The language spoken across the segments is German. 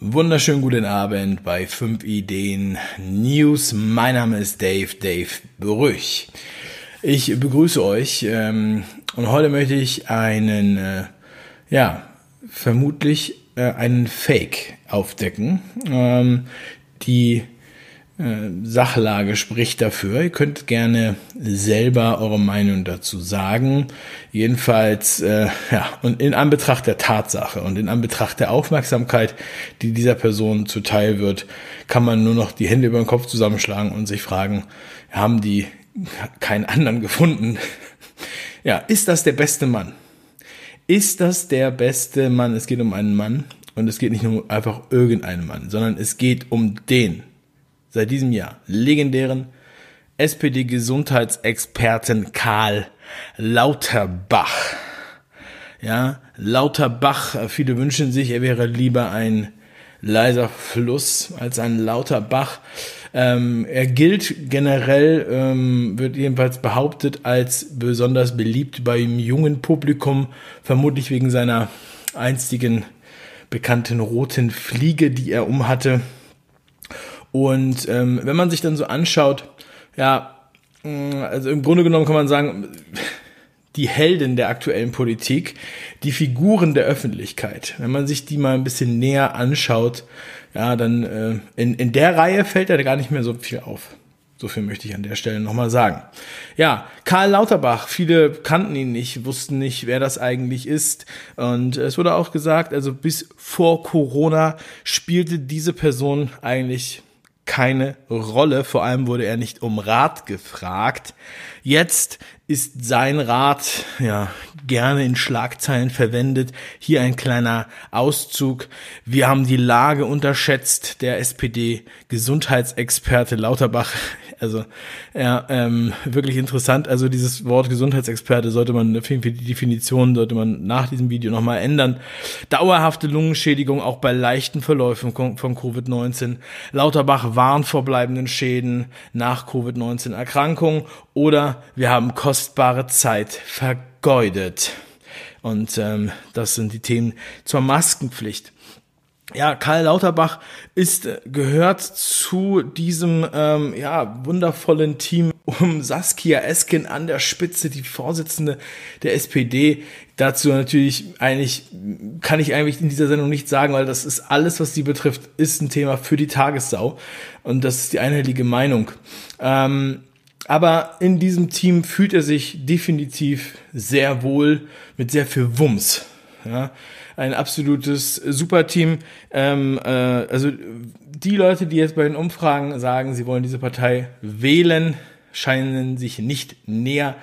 Wunderschönen guten Abend bei 5 Ideen News. Mein Name ist Dave, Dave Brüch. Ich begrüße euch ähm, und heute möchte ich einen, äh, ja, vermutlich äh, einen Fake aufdecken. Ähm, die Sachlage spricht dafür. Ihr könnt gerne selber eure Meinung dazu sagen. Jedenfalls, äh, ja, und in Anbetracht der Tatsache und in Anbetracht der Aufmerksamkeit, die dieser Person zuteil wird, kann man nur noch die Hände über den Kopf zusammenschlagen und sich fragen, haben die keinen anderen gefunden? ja, ist das der beste Mann? Ist das der beste Mann? Es geht um einen Mann und es geht nicht nur einfach irgendeinen Mann, sondern es geht um den seit diesem Jahr legendären SPD-Gesundheitsexperten Karl Lauterbach. Ja, Lauterbach, viele wünschen sich, er wäre lieber ein leiser Fluss als ein lauter Bach. Ähm, er gilt generell, ähm, wird jedenfalls behauptet, als besonders beliebt beim jungen Publikum, vermutlich wegen seiner einstigen bekannten roten Fliege, die er umhatte. Und ähm, wenn man sich dann so anschaut, ja, mm, also im Grunde genommen kann man sagen, die Helden der aktuellen Politik, die Figuren der Öffentlichkeit, wenn man sich die mal ein bisschen näher anschaut, ja, dann äh, in, in der Reihe fällt er gar nicht mehr so viel auf. So viel möchte ich an der Stelle nochmal sagen. Ja, Karl Lauterbach, viele kannten ihn nicht, wussten nicht, wer das eigentlich ist. Und es wurde auch gesagt, also bis vor Corona spielte diese Person eigentlich keine Rolle. Vor allem wurde er nicht um Rat gefragt. Jetzt ist sein Rat ja gerne in Schlagzeilen verwendet. Hier ein kleiner Auszug. Wir haben die Lage unterschätzt. Der SPD-Gesundheitsexperte Lauterbach also ja, ähm, wirklich interessant. Also dieses Wort Gesundheitsexperte sollte man, auf jeden Fall die Definition sollte man nach diesem Video nochmal ändern. Dauerhafte Lungenschädigung auch bei leichten Verläufen von Covid-19. Lauterbach warnt vor bleibenden Schäden nach Covid-19-Erkrankung oder wir haben kostbare Zeit vergeudet. Und ähm, das sind die Themen zur Maskenpflicht ja, Karl Lauterbach ist äh, gehört zu diesem ähm, ja wundervollen Team um Saskia Esken an der Spitze, die Vorsitzende der SPD. Dazu natürlich eigentlich kann ich eigentlich in dieser Sendung nicht sagen, weil das ist alles, was sie betrifft, ist ein Thema für die Tagessau und das ist die einhellige Meinung. Ähm, aber in diesem Team fühlt er sich definitiv sehr wohl mit sehr viel Wumms. Ja ein absolutes Superteam. Ähm, äh, also die Leute, die jetzt bei den Umfragen sagen, sie wollen diese Partei wählen, scheinen sich nicht näher,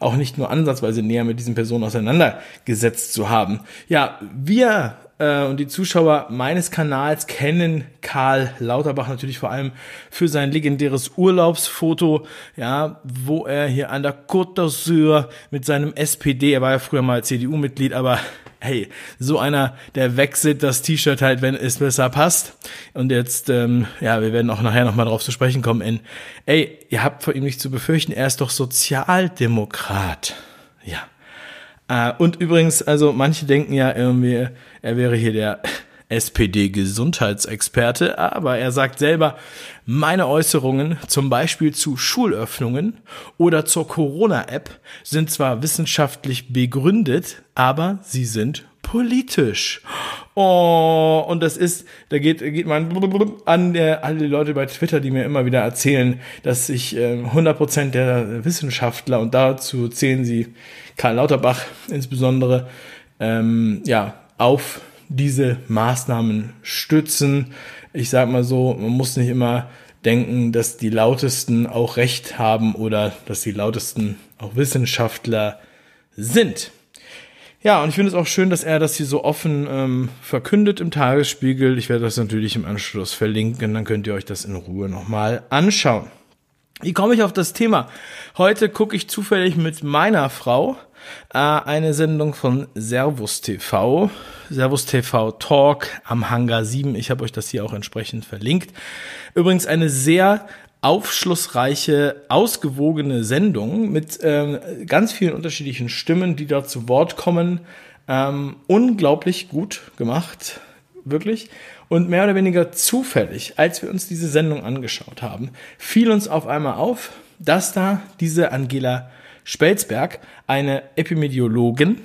auch nicht nur ansatzweise näher mit diesen Personen auseinandergesetzt zu haben. Ja, wir und die Zuschauer meines Kanals kennen Karl Lauterbach natürlich vor allem für sein legendäres Urlaubsfoto, ja, wo er hier an der Côte d'Azur mit seinem SPD, er war ja früher mal CDU-Mitglied, aber hey, so einer, der wechselt das T-Shirt halt, wenn es besser passt. Und jetzt, ähm, ja, wir werden auch nachher nochmal drauf zu sprechen kommen in, ey, ihr habt vor ihm nichts zu befürchten, er ist doch Sozialdemokrat. Ja. Äh, und übrigens, also manche denken ja irgendwie, er wäre hier der SPD-Gesundheitsexperte, aber er sagt selber, meine Äußerungen zum Beispiel zu Schulöffnungen oder zur Corona-App sind zwar wissenschaftlich begründet, aber sie sind politisch. Oh, und das ist, da geht, geht man an der, alle Leute bei Twitter, die mir immer wieder erzählen, dass sich äh, 100% der Wissenschaftler, und dazu zählen sie Karl Lauterbach insbesondere, ähm, ja, auf diese Maßnahmen stützen. Ich sage mal so, man muss nicht immer denken, dass die Lautesten auch Recht haben oder dass die Lautesten auch Wissenschaftler sind. Ja, und ich finde es auch schön, dass er das hier so offen ähm, verkündet im Tagesspiegel. Ich werde das natürlich im Anschluss verlinken, dann könnt ihr euch das in Ruhe nochmal anschauen. Wie komme ich auf das Thema? Heute gucke ich zufällig mit meiner Frau äh, eine Sendung von Servus TV, Servus TV Talk am Hangar 7. Ich habe euch das hier auch entsprechend verlinkt. Übrigens eine sehr aufschlussreiche, ausgewogene Sendung mit ähm, ganz vielen unterschiedlichen Stimmen, die da zu Wort kommen. Ähm, unglaublich gut gemacht wirklich. Und mehr oder weniger zufällig, als wir uns diese Sendung angeschaut haben, fiel uns auf einmal auf, dass da diese Angela Spelzberg, eine Epidemiologin,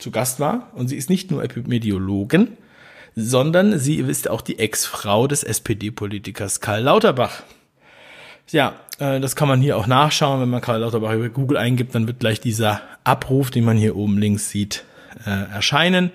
zu Gast war. Und sie ist nicht nur Epidemiologin, sondern sie ist auch die Ex-Frau des SPD-Politikers Karl Lauterbach. Ja, äh, das kann man hier auch nachschauen. Wenn man Karl Lauterbach über Google eingibt, dann wird gleich dieser Abruf, den man hier oben links sieht, äh, erscheinen.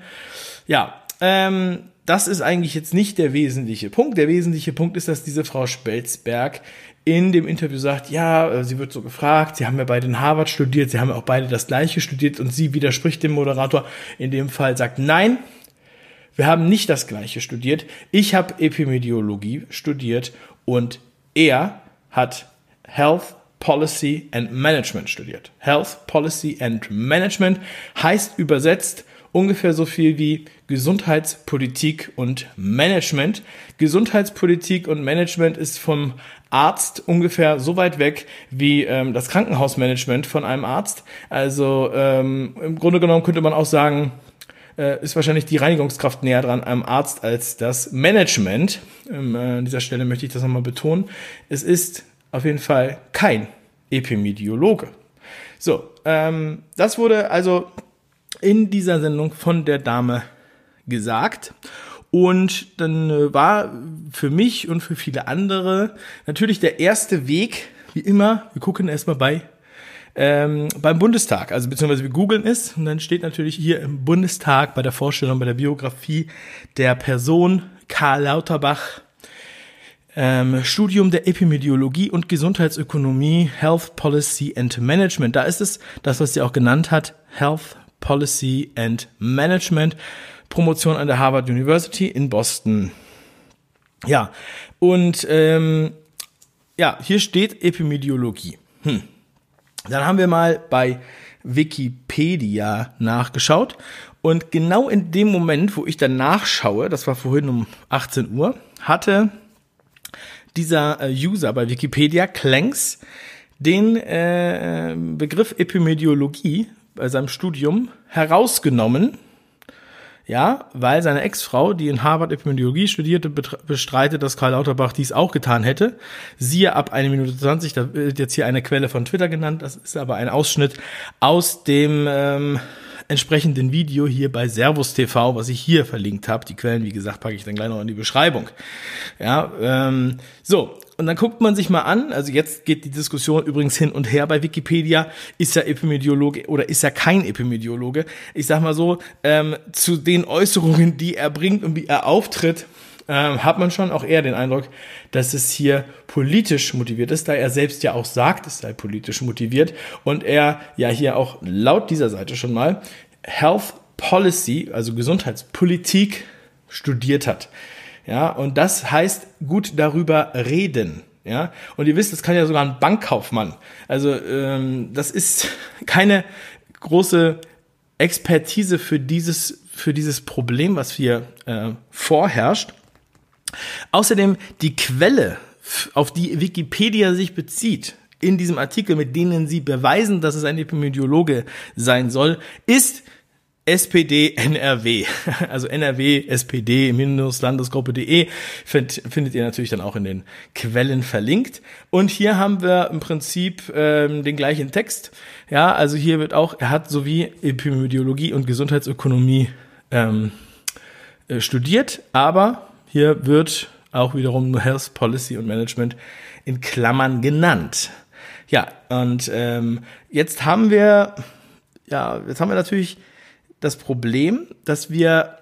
Ja, ähm, das ist eigentlich jetzt nicht der wesentliche Punkt. Der wesentliche Punkt ist, dass diese Frau Spelzberg in dem Interview sagt, ja, äh, sie wird so gefragt, sie haben ja beide in Harvard studiert, sie haben ja auch beide das gleiche studiert und sie widerspricht dem Moderator in dem Fall, sagt, nein, wir haben nicht das gleiche studiert. Ich habe Epidemiologie studiert und er hat Health Policy and Management studiert. Health Policy and Management heißt übersetzt ungefähr so viel wie Gesundheitspolitik und Management. Gesundheitspolitik und Management ist vom Arzt ungefähr so weit weg wie ähm, das Krankenhausmanagement von einem Arzt. Also ähm, im Grunde genommen könnte man auch sagen, äh, ist wahrscheinlich die Reinigungskraft näher dran am Arzt als das Management. Ähm, äh, an dieser Stelle möchte ich das nochmal betonen. Es ist auf jeden Fall kein Epidemiologe. So, ähm, das wurde also in dieser Sendung von der Dame gesagt. Und dann äh, war für mich und für viele andere natürlich der erste Weg, wie immer, wir gucken erstmal bei ähm, beim Bundestag, also beziehungsweise wir googeln es und dann steht natürlich hier im Bundestag bei der Vorstellung, bei der Biografie der Person Karl Lauterbach ähm, Studium der Epidemiologie und Gesundheitsökonomie, Health Policy and Management. Da ist es, das, was sie auch genannt hat, Health Policy and Management. Promotion an der Harvard University in Boston. Ja, und ähm, ja, hier steht Epidemiologie. Hm. Dann haben wir mal bei Wikipedia nachgeschaut. Und genau in dem Moment, wo ich dann nachschaue, das war vorhin um 18 Uhr, hatte dieser äh, User bei Wikipedia, Clanks, den äh, Begriff Epidemiologie bei seinem Studium herausgenommen ja, weil seine Ex-Frau, die in Harvard Epidemiologie studierte, bestreitet, dass Karl Lauterbach dies auch getan hätte. Siehe ab eine Minute 20, da wird jetzt hier eine Quelle von Twitter genannt, das ist aber ein Ausschnitt aus dem ähm, entsprechenden Video hier bei Servus TV, was ich hier verlinkt habe. Die Quellen, wie gesagt, packe ich dann gleich noch in die Beschreibung. Ja, ähm, so, und dann guckt man sich mal an, also jetzt geht die Diskussion übrigens hin und her bei Wikipedia, ist er Epidemiologe oder ist er kein Epidemiologe? Ich sag mal so, ähm, zu den Äußerungen, die er bringt und wie er auftritt, ähm, hat man schon auch eher den Eindruck, dass es hier politisch motiviert ist, da er selbst ja auch sagt, es sei politisch motiviert und er ja hier auch laut dieser Seite schon mal Health Policy, also Gesundheitspolitik studiert hat. Ja, und das heißt gut darüber reden. Ja, und ihr wisst, das kann ja sogar ein Bankkaufmann. Also ähm, das ist keine große Expertise für dieses für dieses Problem, was hier äh, vorherrscht. Außerdem die Quelle, auf die Wikipedia sich bezieht, in diesem Artikel, mit denen sie beweisen, dass es ein Epidemiologe sein soll, ist SPD NRW, also NRW SPD-landesgruppe.de find, findet ihr natürlich dann auch in den Quellen verlinkt. Und hier haben wir im Prinzip ähm, den gleichen Text. Ja, also hier wird auch, er hat sowie Epidemiologie und Gesundheitsökonomie ähm, äh, studiert, aber hier wird auch wiederum Health Policy und Management in Klammern genannt. Ja, und ähm, jetzt haben wir, ja, jetzt haben wir natürlich das Problem, dass wir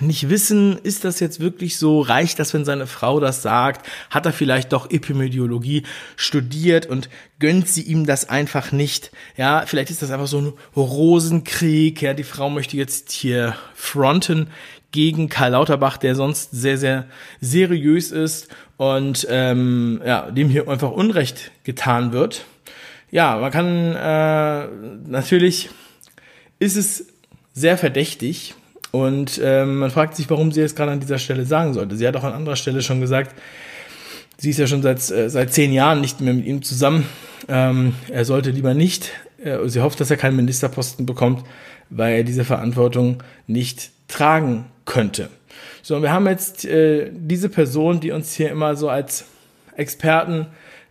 nicht wissen, ist das jetzt wirklich so, reicht das, wenn seine Frau das sagt, hat er vielleicht doch Epidemiologie studiert und gönnt sie ihm das einfach nicht, ja, vielleicht ist das einfach so ein Rosenkrieg, ja, die Frau möchte jetzt hier fronten gegen Karl Lauterbach, der sonst sehr, sehr seriös ist und ähm, ja, dem hier einfach Unrecht getan wird. Ja, man kann äh, natürlich ist es sehr verdächtig und ähm, man fragt sich, warum sie es gerade an dieser Stelle sagen sollte. Sie hat auch an anderer Stelle schon gesagt, sie ist ja schon seit, äh, seit zehn Jahren nicht mehr mit ihm zusammen. Ähm, er sollte lieber nicht, äh, sie hofft, dass er keinen Ministerposten bekommt, weil er diese Verantwortung nicht tragen könnte. So, und wir haben jetzt äh, diese Person, die uns hier immer so als Experten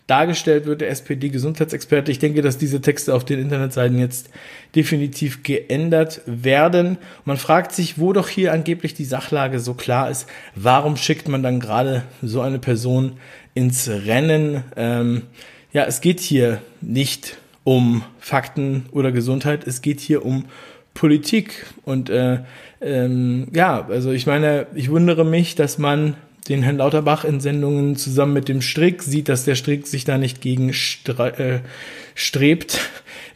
dargestellt wird, der SPD-Gesundheitsexperte. Ich denke, dass diese Texte auf den Internetseiten jetzt definitiv geändert werden. Man fragt sich, wo doch hier angeblich die Sachlage so klar ist, warum schickt man dann gerade so eine Person ins Rennen? Ähm, ja, es geht hier nicht um Fakten oder Gesundheit, es geht hier um Politik. Und äh, ähm, ja, also ich meine, ich wundere mich, dass man den Herrn Lauterbach in Sendungen zusammen mit dem Strick sieht, dass der Strick sich da nicht gegen äh, strebt,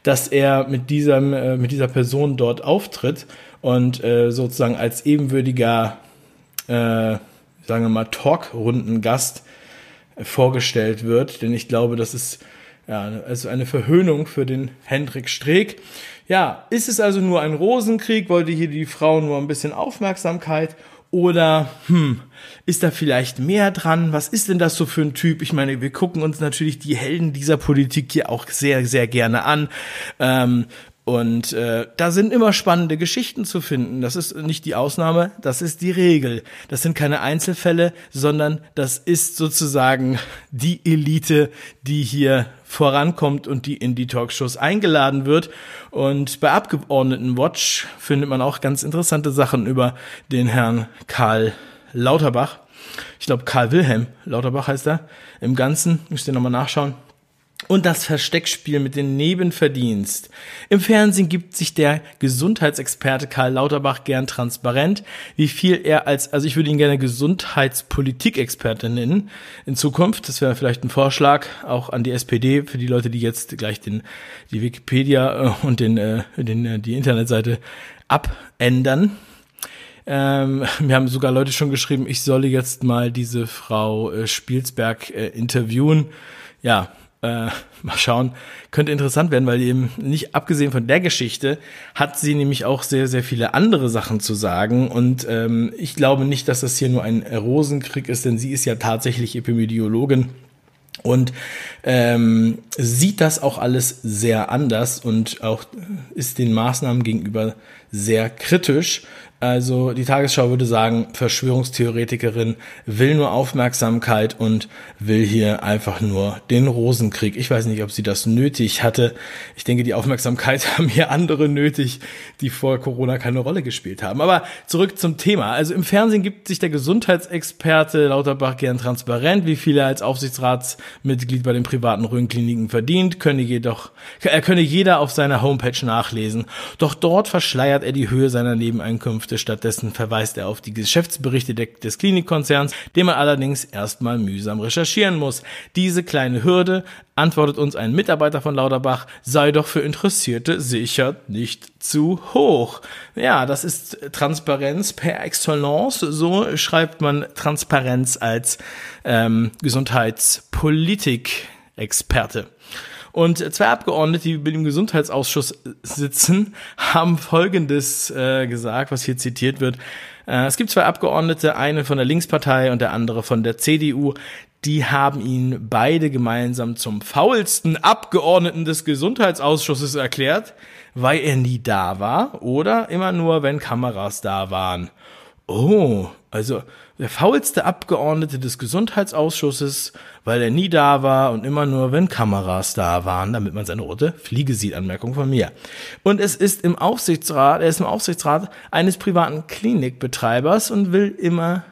dass er mit diesem äh, mit dieser Person dort auftritt und äh, sozusagen als ebenwürdiger äh, sagen wir mal Talkrundengast vorgestellt wird, denn ich glaube, das ist ja also eine Verhöhnung für den Hendrik Streeck. Ja, ist es also nur ein Rosenkrieg? Wollte hier die Frau nur ein bisschen Aufmerksamkeit? Oder, hm, ist da vielleicht mehr dran? Was ist denn das so für ein Typ? Ich meine, wir gucken uns natürlich die Helden dieser Politik hier auch sehr, sehr gerne an. Ähm, und äh, da sind immer spannende Geschichten zu finden. Das ist nicht die Ausnahme, das ist die Regel. Das sind keine Einzelfälle, sondern das ist sozusagen die Elite, die hier vorankommt und die in die Talkshows eingeladen wird. Und bei Abgeordnetenwatch findet man auch ganz interessante Sachen über den Herrn Karl Lauterbach. Ich glaube, Karl Wilhelm Lauterbach heißt er. Im Ganzen, müsst ihr nochmal nachschauen und das Versteckspiel mit dem Nebenverdienst. Im Fernsehen gibt sich der Gesundheitsexperte Karl Lauterbach gern transparent, wie viel er als, also ich würde ihn gerne Gesundheitspolitikexperte nennen in Zukunft. Das wäre vielleicht ein Vorschlag auch an die SPD für die Leute, die jetzt gleich den, die Wikipedia äh, und den, äh, den, äh, die Internetseite abändern. Ähm, mir haben sogar Leute schon geschrieben, ich solle jetzt mal diese Frau äh, Spielsberg äh, interviewen. Ja, äh, mal schauen, könnte interessant werden, weil eben nicht abgesehen von der Geschichte hat sie nämlich auch sehr, sehr viele andere Sachen zu sagen. Und ähm, ich glaube nicht, dass das hier nur ein Rosenkrieg ist, denn sie ist ja tatsächlich Epidemiologin und ähm, sieht das auch alles sehr anders und auch ist den Maßnahmen gegenüber sehr kritisch. Also die Tagesschau würde sagen, Verschwörungstheoretikerin will nur Aufmerksamkeit und will hier einfach nur den Rosenkrieg. Ich weiß nicht, ob sie das nötig hatte. Ich denke, die Aufmerksamkeit haben hier andere nötig, die vor Corona keine Rolle gespielt haben. Aber zurück zum Thema. Also im Fernsehen gibt sich der Gesundheitsexperte Lauterbach gern transparent, wie viel er als Aufsichtsratsmitglied bei den privaten Röntgenkliniken verdient, könne jedoch, er könne jeder auf seiner Homepage nachlesen. Doch dort verschleiert er die Höhe seiner Nebeneinkünfte Einkünfte. Stattdessen verweist er auf die Geschäftsberichte des Klinikkonzerns, den man allerdings erstmal mühsam recherchieren muss. Diese kleine Hürde, antwortet uns ein Mitarbeiter von Lauterbach, sei doch für Interessierte sicher nicht zu hoch. Ja, das ist Transparenz per Excellence. So schreibt man Transparenz als ähm, Gesundheitspolitik-Experte. Und zwei Abgeordnete, die dem Gesundheitsausschuss sitzen, haben Folgendes äh, gesagt, was hier zitiert wird. Äh, es gibt zwei Abgeordnete, eine von der Linkspartei und der andere von der CDU. Die haben ihn beide gemeinsam zum faulsten Abgeordneten des Gesundheitsausschusses erklärt, weil er nie da war oder immer nur, wenn Kameras da waren. Oh, also der faulste Abgeordnete des Gesundheitsausschusses, weil er nie da war und immer nur, wenn Kameras da waren, damit man seine rote Fliege sieht. Anmerkung von mir. Und es ist im Aufsichtsrat, er ist im Aufsichtsrat eines privaten Klinikbetreibers und will immer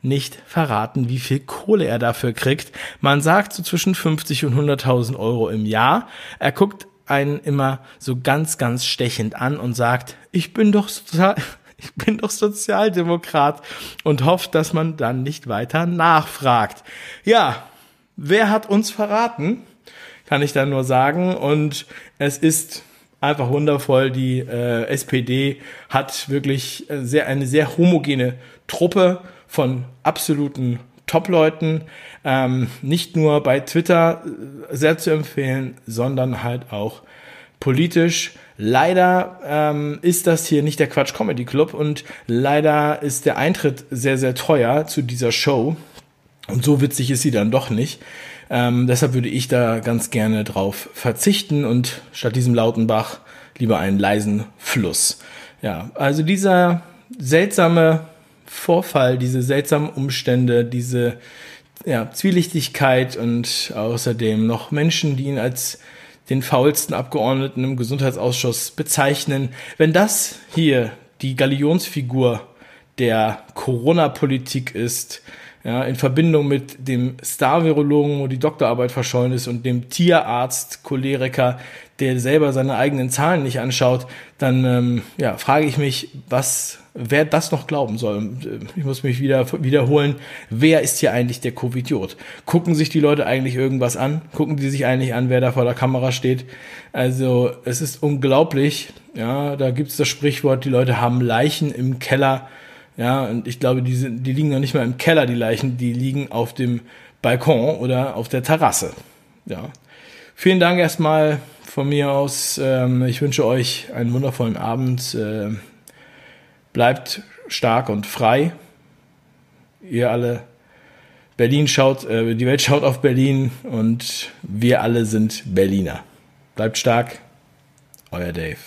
nicht verraten, wie viel Kohle er dafür kriegt. Man sagt so zwischen 50 und 100.000 Euro im Jahr. Er guckt einen immer so ganz, ganz stechend an und sagt, ich bin doch total, ich bin doch Sozialdemokrat und hofft, dass man dann nicht weiter nachfragt. Ja, wer hat uns verraten? Kann ich da nur sagen. Und es ist einfach wundervoll. Die äh, SPD hat wirklich äh, sehr, eine sehr homogene Truppe von absoluten Top-Leuten. Ähm, nicht nur bei Twitter äh, sehr zu empfehlen, sondern halt auch politisch. Leider ähm, ist das hier nicht der Quatsch Comedy Club und leider ist der Eintritt sehr, sehr teuer zu dieser Show. Und so witzig ist sie dann doch nicht. Ähm, deshalb würde ich da ganz gerne drauf verzichten und statt diesem lauten Bach lieber einen leisen Fluss. Ja, also dieser seltsame Vorfall, diese seltsamen Umstände, diese ja, Zwielichtigkeit und außerdem noch Menschen, die ihn als den faulsten Abgeordneten im Gesundheitsausschuss bezeichnen. Wenn das hier die Galionsfigur der Corona-Politik ist, ja, in Verbindung mit dem Star-Virologen, wo die Doktorarbeit verschollen ist und dem Tierarzt, Choleriker, der selber seine eigenen Zahlen nicht anschaut, dann ähm, ja, frage ich mich, was, wer das noch glauben soll. Ich muss mich wieder wiederholen, wer ist hier eigentlich der Covidiot? Gucken sich die Leute eigentlich irgendwas an? Gucken die sich eigentlich an, wer da vor der Kamera steht? Also es ist unglaublich. Ja, da gibt es das Sprichwort, die Leute haben Leichen im Keller ja, und ich glaube, die, sind, die liegen noch nicht mal im Keller, die Leichen, die liegen auf dem Balkon oder auf der Terrasse. Ja. Vielen Dank erstmal von mir aus. Ähm, ich wünsche euch einen wundervollen Abend. Äh, bleibt stark und frei. Ihr alle. Berlin schaut, äh, die Welt schaut auf Berlin und wir alle sind Berliner. Bleibt stark. Euer Dave.